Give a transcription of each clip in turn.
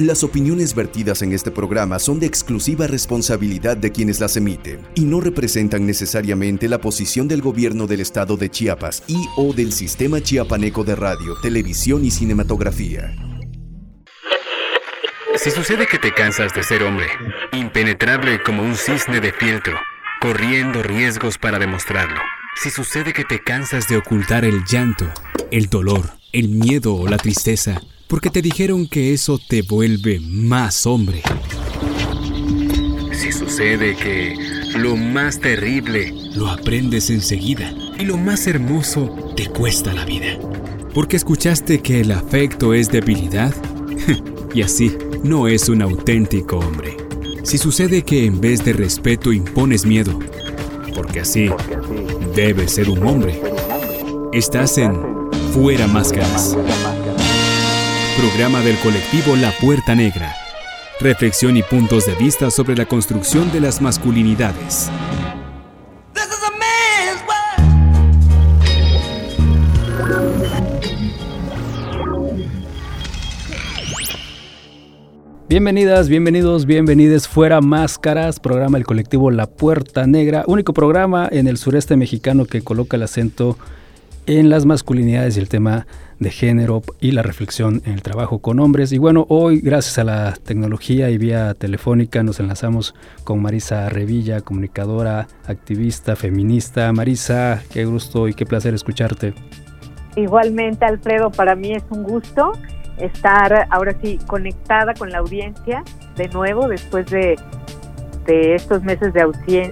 Las opiniones vertidas en este programa son de exclusiva responsabilidad de quienes las emiten y no representan necesariamente la posición del gobierno del estado de Chiapas y o del sistema chiapaneco de radio, televisión y cinematografía. Si sucede que te cansas de ser hombre, impenetrable como un cisne de fieltro, corriendo riesgos para demostrarlo. Si sucede que te cansas de ocultar el llanto, el dolor, el miedo o la tristeza, porque te dijeron que eso te vuelve más hombre. Si sucede que lo más terrible lo aprendes enseguida y lo más hermoso te cuesta la vida. Porque escuchaste que el afecto es debilidad y así no es un auténtico hombre. Si sucede que en vez de respeto impones miedo, porque así debe ser un hombre, estás en Fuera Máscaras programa del colectivo La Puerta Negra. Reflexión y puntos de vista sobre la construcción de las masculinidades. Bienvenidas, bienvenidos, bienvenides fuera Máscaras, programa del colectivo La Puerta Negra, único programa en el sureste mexicano que coloca el acento en las masculinidades y el tema de género y la reflexión en el trabajo con hombres. Y bueno, hoy gracias a la tecnología y vía telefónica nos enlazamos con Marisa Revilla, comunicadora, activista, feminista. Marisa, qué gusto y qué placer escucharte. Igualmente, Alfredo, para mí es un gusto estar ahora sí conectada con la audiencia de nuevo después de de estos meses de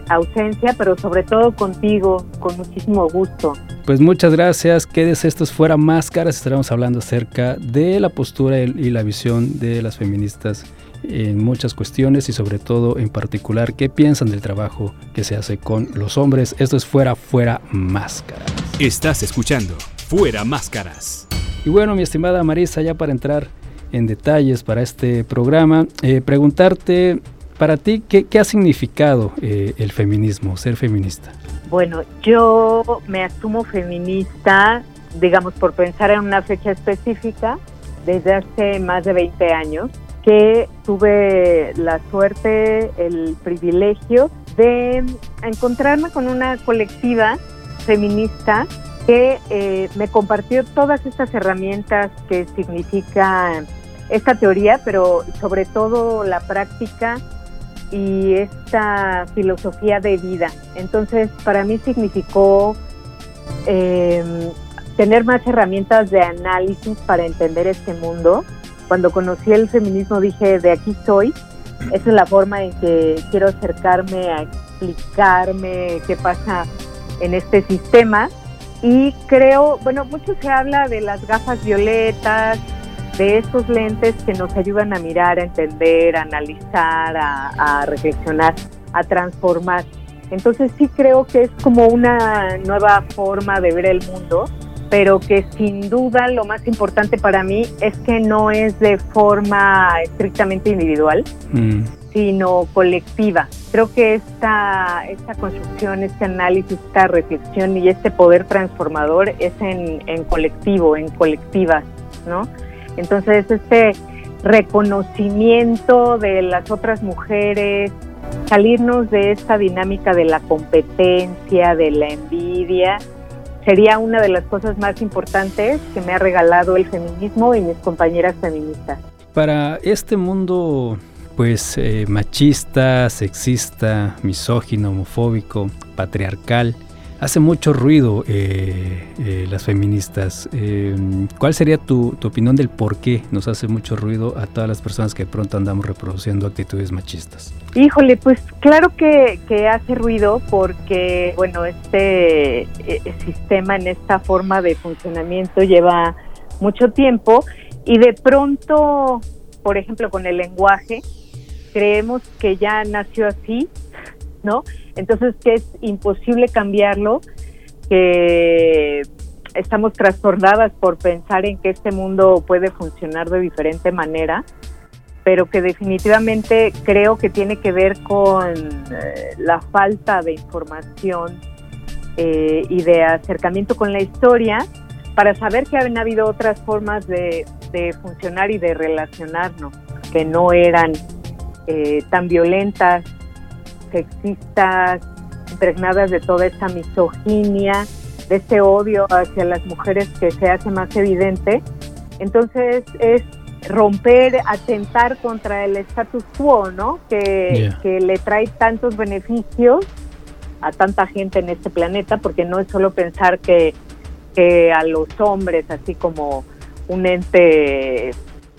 ausencia, pero sobre todo contigo, con muchísimo gusto. Pues muchas gracias, quédese estos fuera máscaras, estaremos hablando acerca de la postura y la visión de las feministas en muchas cuestiones y sobre todo en particular qué piensan del trabajo que se hace con los hombres. Esto es fuera, fuera máscaras. Estás escuchando Fuera Máscaras. Y bueno, mi estimada Marisa, ya para entrar en detalles para este programa, eh, preguntarte para ti, ¿qué, ha significado eh, el feminismo, ser feminista? Bueno, yo me asumo feminista, digamos, por pensar en una fecha específica, desde hace más de 20 años, que tuve la suerte, el privilegio de encontrarme con una colectiva feminista que eh, me compartió todas estas herramientas que significa esta teoría, pero sobre todo la práctica y esta filosofía de vida. Entonces, para mí significó em, tener más herramientas de análisis para entender este mundo. Cuando conocí el feminismo dije, de aquí soy. Esa es la forma en que quiero acercarme a explicarme qué pasa en este sistema. Y creo, bueno, mucho se habla de las gafas violetas, de estos lentes que nos ayudan a mirar, a entender, a analizar, a, reflexionar, a transformar. Entonces sí creo que es como una nueva forma de ver el mundo, pero que sin duda lo más importante para mí es que no es de forma estrictamente individual, mm. sino colectiva. Creo que esta, esta construcción, este análisis, esta reflexión y este poder transformador es en, en colectivo, en colectivas, ¿no? Entonces, este reconocimiento de las otras mujeres, salirnos de esta dinámica de la competencia, de la envidia, sería una de las cosas más importantes que me ha regalado el feminismo y mis compañeras feministas. Para este mundo pues eh, machista, sexista, misógino, homofóbico, patriarcal, hace mucho ruido eh, eh, las feministas. Em, ¿Cuál sería tu, opinión del por qué nos hace mucho ruido a todas las personas que de pronto andamos reproduciendo actitudes machistas? Híjole, pues claro que, hace ruido porque, bueno, este eh, sistema en esta forma de funcionamiento lleva mucho tiempo y de pronto, por ejemplo, con el lenguaje, creemos que ya nació así, ¿no? Entonces, que es imposible cambiarlo, que estamos trastornadas por pensar en que este mundo puede funcionar de diferente manera, pero que definitivamente creo que tiene que ver con eh, la falta de información eh, y de acercamiento con la historia para saber que han habido otras formas de, funcionar y de relacionarnos. que no eran eh, tan violentas, sexistas, impregnadas de toda esta misoginia, de este odio hacia las mujeres que se hace más evidente. Entonces es romper, atentar contra el status quo, ¿no? Que, que le trae tantos beneficios a tanta gente en este planeta, porque no es solo pensar que, que a los hombres, así como un ente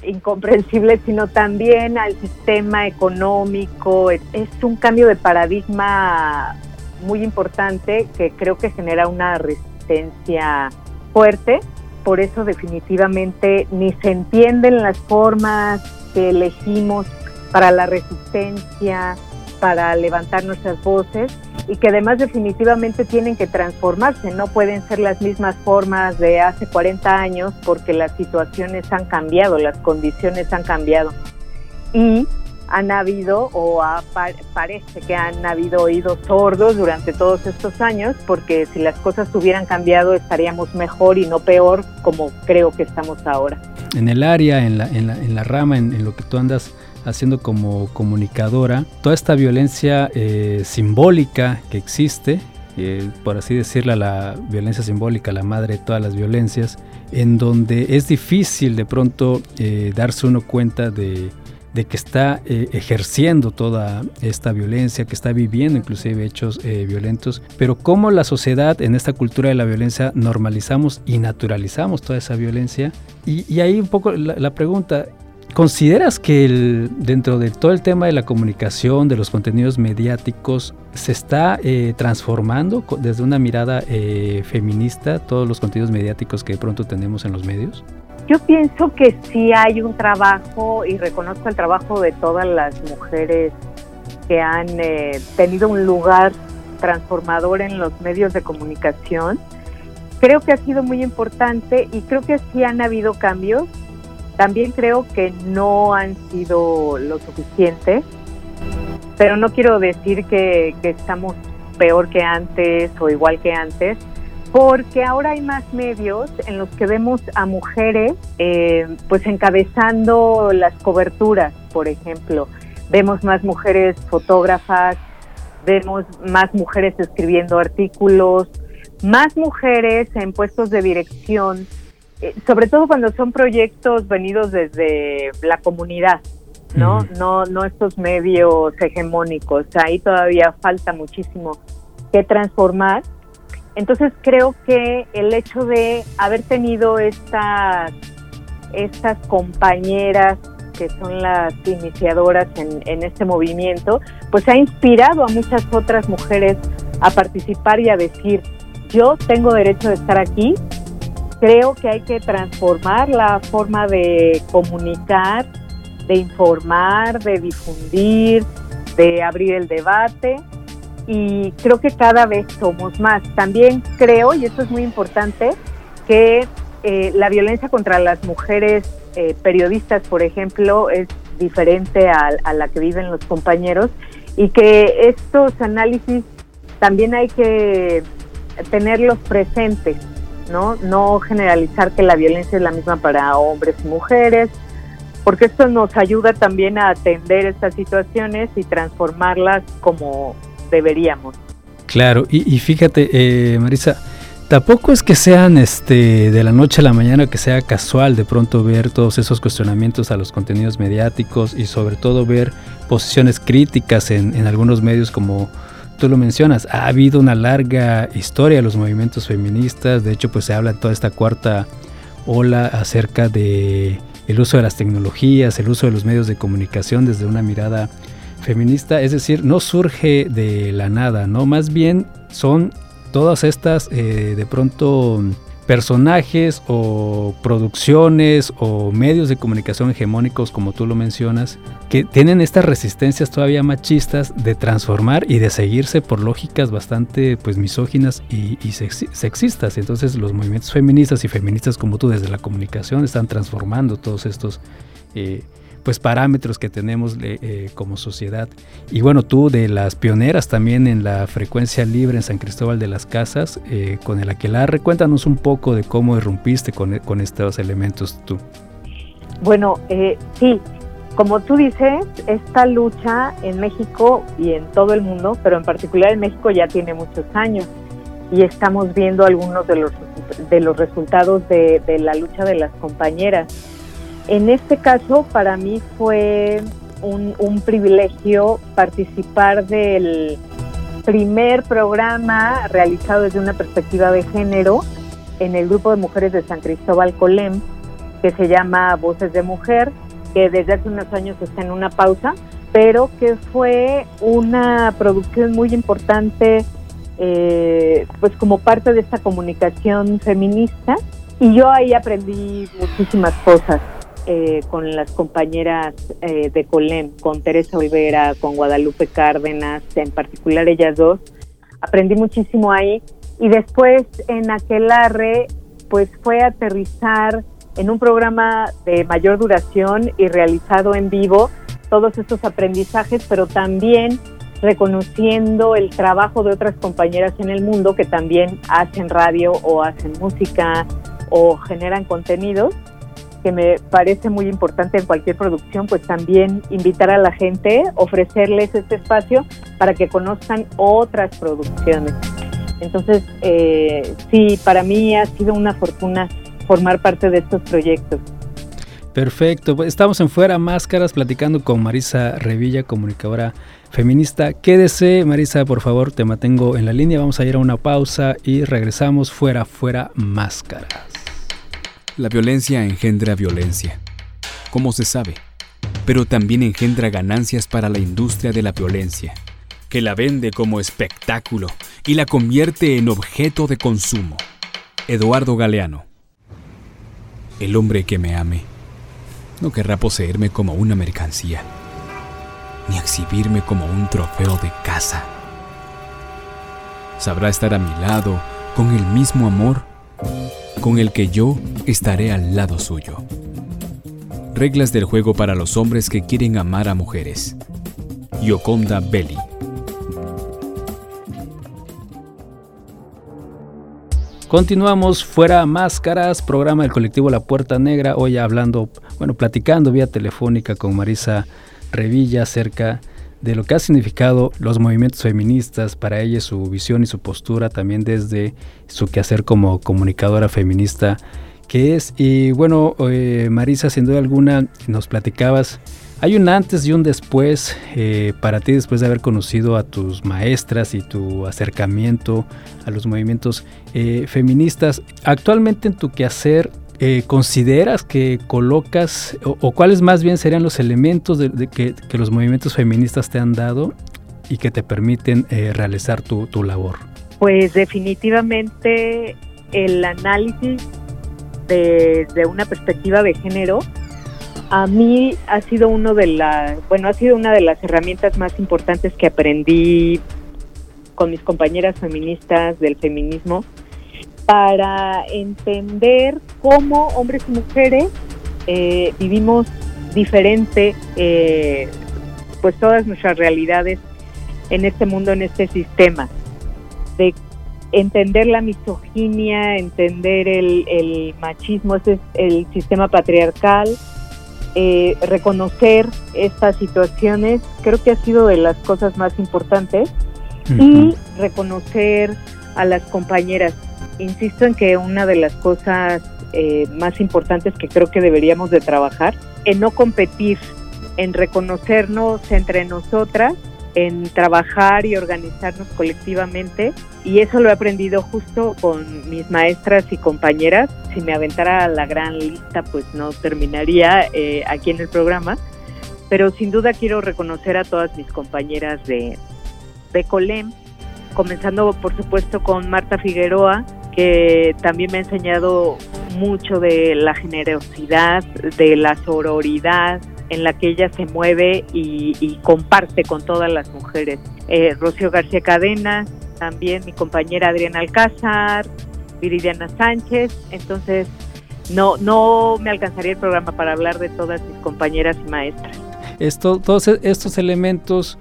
incomprensible, sino también al sistema económico. Es un cambio de paradigma muy importante que creo que genera una resistencia fuerte. Por eso definitivamente ni se entienden las formas que elegimos para la resistencia, para levantar nuestras voces y que además definitivamente tienen que transformarse, no pueden ser las mismas formas de hace 40 años porque las situaciones han cambiado, las condiciones han cambiado. Y han habido o parece que han habido oídos sordos durante todos estos años porque si las cosas hubieran cambiado estaríamos mejor y no peor como creo que estamos ahora. En el área, en la, en la, en la rama, en, lo que tú andas haciendo como comunicadora, toda esta violencia eh, simbólica que existe, eh, por así decirla, la violencia simbólica, la madre de todas las violencias, en donde es difícil de pronto eh, darse uno cuenta de de que está eh, ejerciendo toda esta violencia, que está viviendo inclusive hechos eh, violentos, pero cómo la sociedad en esta cultura de la violencia normalizamos y naturalizamos toda esa violencia. Y, ahí un poco la, pregunta, ¿consideras que dentro de todo el tema de la comunicación, de los contenidos mediáticos, se está eh, transformando desde una mirada feminista todos los contenidos mediáticos que de pronto tenemos en los medios? Yo pienso que sí hay un trabajo y reconozco el trabajo de todas las mujeres que han eh, tenido un lugar transformador en los medios de comunicación. Creo que ha sido muy importante y creo que sí han habido cambios. También creo que no han sido lo suficiente, pero no quiero decir que, estamos peor que antes o igual que antes porque ahora hay más medios en los que vemos a mujeres eh, pues encabezando las coberturas, por ejemplo. Vemos más mujeres fotógrafas, vemos más mujeres escribiendo artículos, más mujeres en puestos de dirección, sobre todo cuando son proyectos venidos desde la comunidad, ¿no? No, no estos medios hegemónicos. Ahí todavía falta muchísimo que transformar entonces creo que el hecho de haber tenido estas, estas compañeras que son las iniciadoras en, este movimiento, pues ha inspirado a muchas otras mujeres a participar y a decir, yo tengo derecho de estar aquí, creo que hay que transformar la forma de comunicar, de informar, de difundir, de abrir el debate. Y creo que cada vez somos más. También creo, y esto es muy importante, que eh, la violencia contra las mujeres eh, periodistas, por ejemplo, es diferente a, a, la que viven los compañeros. Y que estos análisis también hay que tenerlos presentes, ¿no? No generalizar que la violencia es la misma para hombres y mujeres, porque esto nos ayuda también a atender estas situaciones y transformarlas como deberíamos. Claro, y, fíjate, eh, Marisa, tampoco es que sean este, de la noche a la mañana, que sea casual de pronto ver todos esos cuestionamientos a los contenidos mediáticos y sobre todo ver posiciones críticas en, en algunos medios como tú lo mencionas, ha habido una larga historia de los movimientos feministas, de hecho pues se habla en toda esta cuarta ola acerca de el uso de las tecnologías, el uso de los medios de comunicación desde una mirada feminista, es decir, no surge de la nada, ¿no? Más bien son todas estas eh, de pronto personajes o producciones o medios de comunicación hegemónicos, como tú lo mencionas, que tienen estas resistencias todavía machistas de transformar y de seguirse por lógicas bastante pues misóginas y, sexistas. Entonces los movimientos feministas y feministas como tú desde la comunicación están transformando todos estos eh, pues parámetros que tenemos eh, como sociedad. Y bueno, tú de las pioneras también en la frecuencia libre en San Cristóbal de las Casas, eh, con el aquelarre, cuéntanos un poco de cómo irrumpiste con, con estos elementos tú. Bueno, eh, sí, como tú dices, esta lucha en México y en todo el mundo, pero en particular en México ya tiene muchos años y estamos viendo algunos de los, de los resultados de, la lucha de las compañeras. En este caso, para mí fue un, privilegio participar del primer programa realizado desde una perspectiva de género en el grupo de mujeres de San Cristóbal Colem, que se llama Voces de Mujer, que desde hace unos años está en una pausa, pero que fue una producción muy importante, eh, pues como parte de esta comunicación feminista. Y yo ahí aprendí muchísimas cosas eh, con las compañeras eh, de Colem, con Teresa Olvera, con Guadalupe Cárdenas, en particular ellas dos. Aprendí muchísimo ahí. Y después en Aquelarre, pues fue aterrizar en un programa de mayor duración y realizado en vivo todos estos aprendizajes, pero también reconociendo el trabajo de otras compañeras en el mundo que también hacen radio o hacen música o generan contenidos, que me parece muy importante en cualquier producción, pues también invitar a la gente, ofrecerles este espacio para que conozcan otras producciones. Entonces, eh, sí, para mí ha sido una fortuna formar parte de estos proyectos. Perfecto, pues estamos en Fuera Máscaras platicando con Marisa Revilla, comunicadora feminista. Quédese, Marisa, por favor, te mantengo en la línea. Vamos a ir a una pausa y regresamos fuera, fuera Máscaras. La violencia engendra violencia, como se sabe, pero también engendra ganancias para la industria de la violencia, que la vende como espectáculo y la convierte en objeto de consumo. Eduardo Galeano el hombre que me ame no querrá poseerme como una mercancía, ni exhibirme como un trofeo de caza. Sabrá estar a mi lado con el mismo amor con el que yo estaré al lado suyo. Reglas del juego para los hombres que quieren amar a mujeres. Yoconda Belli. Continuamos fuera máscaras, programa del colectivo La Puerta Negra, hoy hablando, bueno, platicando vía telefónica con Marisa Revilla acerca de lo que ha significado los movimientos feministas para ella, su visión y su postura también desde su quehacer como comunicadora feminista que es. Y bueno, eh, Marisa, sin duda alguna, nos platicabas hay un antes y un después eh, para ti después de haber conocido a tus maestras y tu acercamiento a los movimientos eh, feministas. Actualmente en tu quehacer, eh, ¿consideras que colocas o, cuáles más bien serían los elementos de, que, los movimientos feministas te han dado y que te permiten realizar tu, tu labor? Pues definitivamente el análisis desde una perspectiva de género a mí ha sido uno de las, bueno, ha sido una de las herramientas más importantes que aprendí con mis compañeras feministas del feminismo para entender cómo hombres y mujeres eh, vivimos diferente, eh, pues todas nuestras realidades en este mundo, en este sistema, de entender la misoginia, entender el, el machismo, ese es el sistema patriarcal, eh, reconocer estas situaciones creo que ha sido de las cosas más importantes. Y reconocer a las compañeras. Insisto en que una de las cosas eh, más importantes que creo que deberíamos de trabajar en no competir, en reconocernos entre nosotras en trabajar y organizarnos colectivamente y eso lo he aprendido justo con mis maestras y compañeras. Si me aventara la gran lista, pues no terminaría eh, aquí en el programa, pero sin duda quiero reconocer a todas mis compañeras de, de Colem, comenzando por supuesto con Marta Figueroa, que también me ha enseñado mucho de la generosidad, de la sororidad, en la que ella se mueve y, comparte con todas las mujeres. Eh, Rocío García Cadena, también mi compañera Adriana Alcázar, Viridiana Sánchez, entonces no, no me alcanzaría el programa para hablar de todas mis compañeras y maestras. Esto, todos e, estos elementos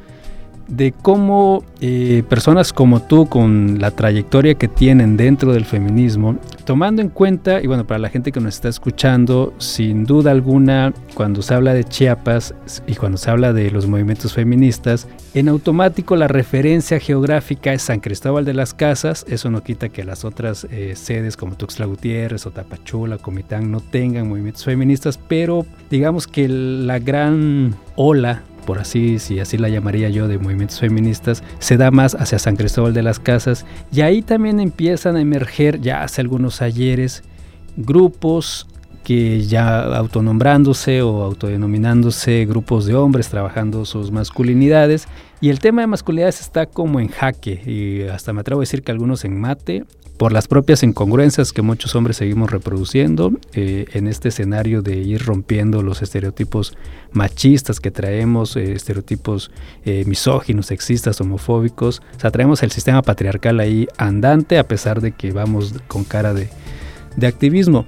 de cómo eh, personas como tú, con la trayectoria que tienen dentro del feminismo, tomando en cuenta, y bueno, para la gente que nos está escuchando, sin duda alguna, cuando se habla de Chiapas y cuando se habla de los movimientos feministas, en automático la referencia geográfica es San Cristóbal de las Casas, eso no quita que las otras eh, sedes como Tuxtla Gutiérrez o Tapachula, Comitán no tengan movimientos feministas, pero digamos que la gran ola por así, si así la llamaría yo, de movimientos feministas, se da más hacia San Cristóbal de las Casas. Y ahí también empiezan a emerger ya hace algunos ayeres grupos que ya autonombrándose o autodenominándose grupos de hombres trabajando sus masculinidades y el tema de masculinidades está como en jaque y hasta me atrevo a decir que algunos en mate por las propias incongruencias que muchos hombres seguimos reproduciendo eh, en este escenario de ir rompiendo los estereotipos machistas que traemos, eh, estereotipos eh, misóginos, sexistas, homofóbicos. O sea, traemos el sistema patriarcal ahí andante a pesar de que vamos con cara de, de activismo.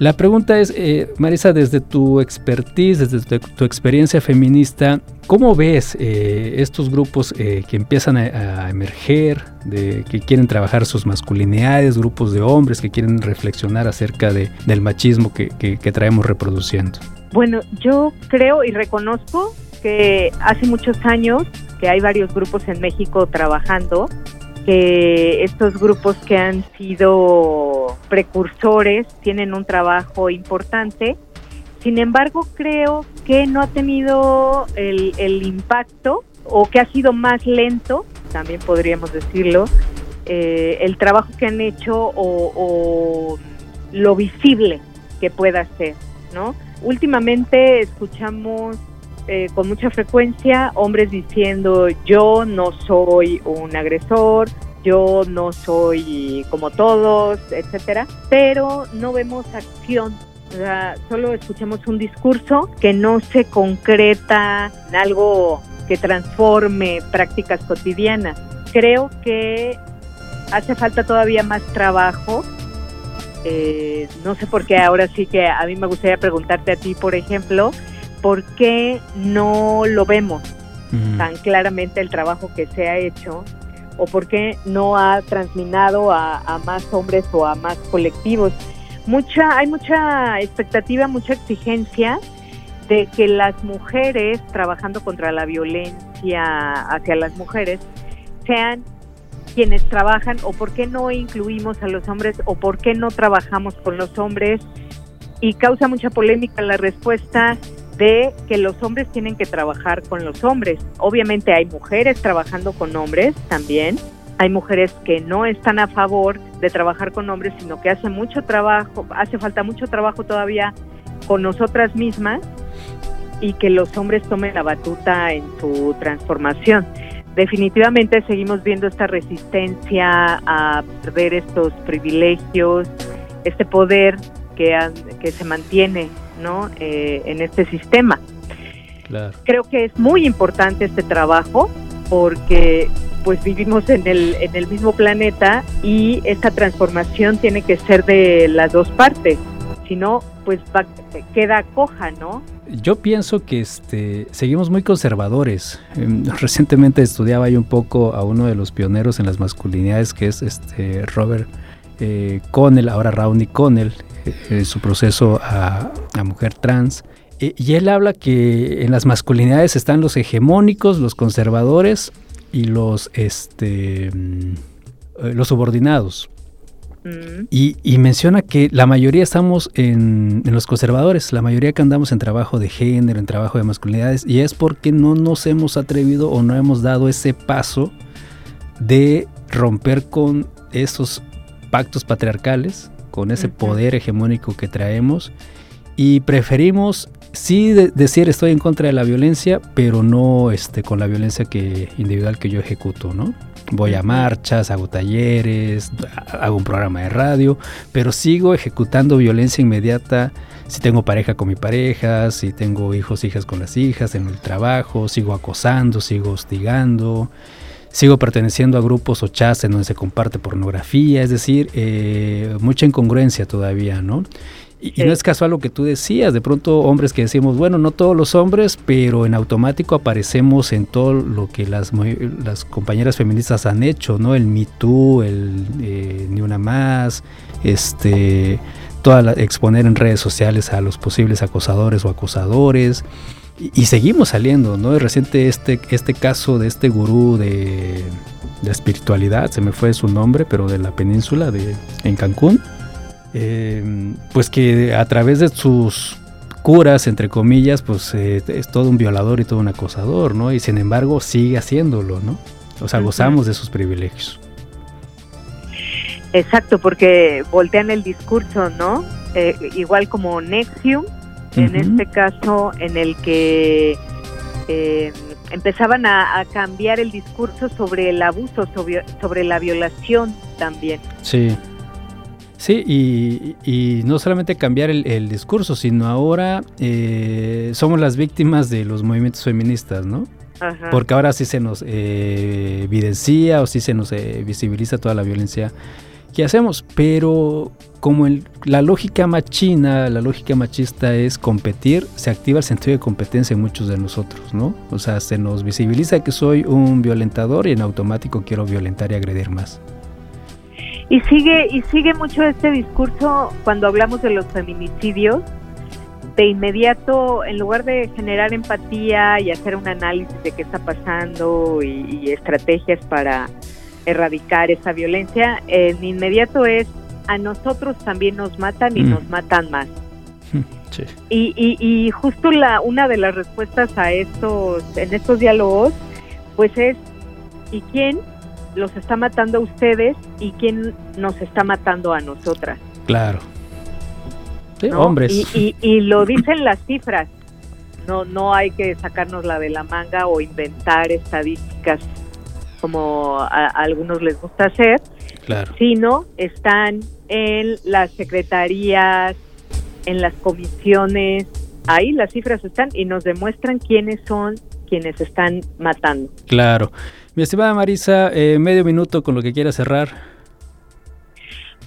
La pregunta es, eh, Marisa, desde tu expertise, desde tu, experiencia feminista, ¿cómo ves eh, estos grupos eh, que empiezan a, emerger, de, que quieren trabajar sus masculinidades, grupos de hombres que quieren reflexionar acerca de, del machismo que, que traemos reproduciendo? Bueno, yo creo y reconozco que hace muchos años que hay varios grupos en México trabajando que estos grupos que han sido precursores tienen un trabajo importante. Sin embargo, creo que no ha tenido el, impacto o que ha sido más lento, también podríamos decirlo, eh, el trabajo que han hecho o, lo visible que pueda ser, ¿no? Últimamente escuchamos eh, con mucha frecuencia hombres diciendo yo no soy un agresor, yo no soy como todos, etcétera, pero no vemos acción. solo escuchamos un discurso que no se concreta en algo que transforme prácticas cotidianas. Creo que hace falta todavía más trabajo. Eh, no sé por qué ahora sí que a mí me gustaría preguntarte a ti, por ejemplo, ¿por qué no lo vemos tan claramente el trabajo que se ha hecho? ¿O por qué no ha transminado a, más hombres o a más colectivos? Mucha, hay mucha expectativa, mucha exigencia de que las mujeres trabajando contra la violencia hacia las mujeres sean quienes trabajan o por qué no incluimos a los hombres o por qué no trabajamos con los hombres y causa mucha polémica la respuesta de que los hombres tienen que trabajar con los hombres. Obviamente hay mujeres trabajando con hombres también. Hay mujeres que no están a favor de trabajar con hombres, sino que hace mucho trabajo, hace falta mucho trabajo todavía con nosotras mismas y que los hombres tomen la batuta en su transformación. Definitivamente seguimos viendo esta resistencia a perder estos privilegios, este poder que, que se mantiene ¿no? Eh, en este sistema. Creo que es muy importante este trabajo porque pues vivimos en el, en el mismo planeta y esta transformación tiene que ser de las dos partes, si no pues queda coja, ¿no? Yo pienso que este, seguimos muy conservadores. Em, recientemente estudiaba yo un poco a uno de los pioneros en las masculinidades que es este Robert eh, Connell, ahora Rowney Connell, eh, su proceso a, mujer trans. Eh, y él habla que en las masculinidades están los hegemónicos, los conservadores y los, este, mm, eh, los subordinados. Mm. Y, menciona que la mayoría estamos en, en, los conservadores, la mayoría que andamos en trabajo de género, en trabajo de masculinidades, y es porque no nos hemos atrevido o no hemos dado ese paso de romper con esos pactos patriarcales con ese poder hegemónico que traemos. Y preferimos sí decir estoy en contra de la violencia, pero no este, con la violencia que, individual que yo ejecuto, ¿no? Voy a marchas, hago talleres, hago un programa de radio, pero sigo ejecutando violencia inmediata. Si tengo pareja con mi pareja, si tengo hijos, hijas con las hijas, en el trabajo, sigo acosando, sigo hostigando, sigo perteneciendo a grupos o chats en donde se comparte pornografía, es decir, eh, mucha incongruencia todavía, ¿no? Y, no es casual lo que tú decías, de pronto hombres que decimos, bueno, no todos los hombres, pero en automático aparecemos en todo lo que las, las compañeras feministas han hecho, ¿no? El Me Too, el eh, Ni Una Más, este, toda la, exponer en redes sociales a los posibles acosadores o acosadores. Y, seguimos saliendo, ¿no? Es reciente este, este caso de este gurú de, de espiritualidad, se me fue su nombre, pero de la península de, en Cancún eh, pues que a través de sus curas, entre comillas, pues eh, es todo un violador y todo un acosador, ¿no? Y sin embargo sigue haciéndolo, ¿no? O sea, gozamos de sus privilegios. Exacto, porque voltean el discurso, ¿no? Eh, igual como Nexium, en este caso en el que empezaban a, cambiar el discurso sobre el abuso, sobre, sobre la violación también. Sí. Sí, y, no solamente cambiar el, discurso, sino ahora eh, somos las víctimas de los movimientos feministas, ¿no? Porque ahora sí se nos eh, evidencia o sí se nos eh, visibiliza toda la violencia que hacemos, pero como la lógica machina, la lógica machista es competir, se activa el sentido de competencia en muchos de nosotros, ¿no? O sea, se nos visibiliza que soy un violentador y en automático quiero violentar y agredir más. Y sigue, y sigue mucho este discurso cuando hablamos de los feminicidios. De inmediato, en lugar de generar empatía y hacer un análisis de qué está pasando y, estrategias para erradicar esa violencia, en inmediato es a nosotros también nos matan y mm. nos matan más. Y, y, y, justo la una de las respuestas a estos en estos diálogos pues es ¿y quién los está matando a ustedes y quién nos está matando a nosotras. Claro. hombres. Y, y, lo dicen las cifras. No, no hay que sacarnos la de la manga o inventar estadísticas como a, algunos les gusta hacer, claro. sino están en las secretarías, en las comisiones, ahí las cifras están y nos demuestran quiénes son quienes están matando. Claro. Mi estimada Marisa, eh, medio minuto con lo que quiera cerrar.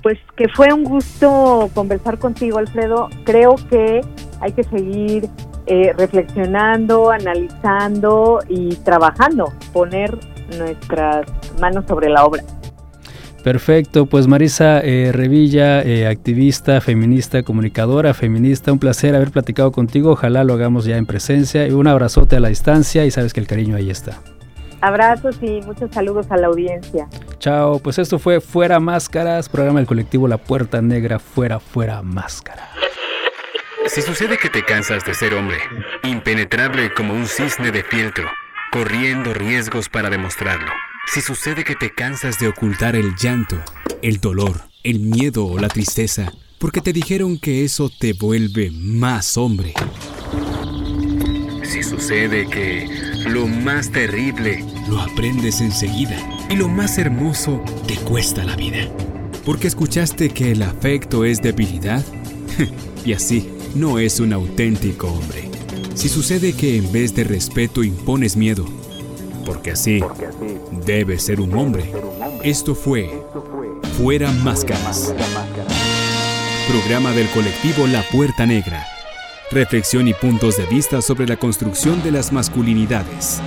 Pues que fue un gusto conversar contigo, Alfredo. Creo que hay que seguir eh, reflexionando, analizando y trabajando, poner nuestras manos sobre la obra. Perfecto, pues Marisa eh, Revilla, activista, feminista, comunicadora, feminista, un placer haber platicado contigo, ojalá lo hagamos ya en presencia y un abrazote a la distancia y sabes que el cariño ahí está. Abrazos y muchos saludos a la audiencia. Chao, pues esto fue Fuera Máscaras, programa del colectivo La Puerta Negra, Fuera, Fuera Máscara. Si sucede que te cansas de ser hombre, impenetrable como un cisne de fieltro, corriendo riesgos para demostrarlo. Si sucede que te cansas de ocultar el llanto, el dolor, el miedo o la tristeza, porque te dijeron que eso te vuelve más hombre. Si sucede que lo más terrible lo aprendes enseguida y lo más hermoso te cuesta la vida. Porque escuchaste que el afecto es debilidad y así no es un auténtico hombre. Si sucede que en vez de respeto impones miedo, porque así debe ser un hombre. Esto fue Fuera Máscaras. Programa del colectivo La Puerta Negra reflexión y puntos de vista sobre la construcción de las masculinidades.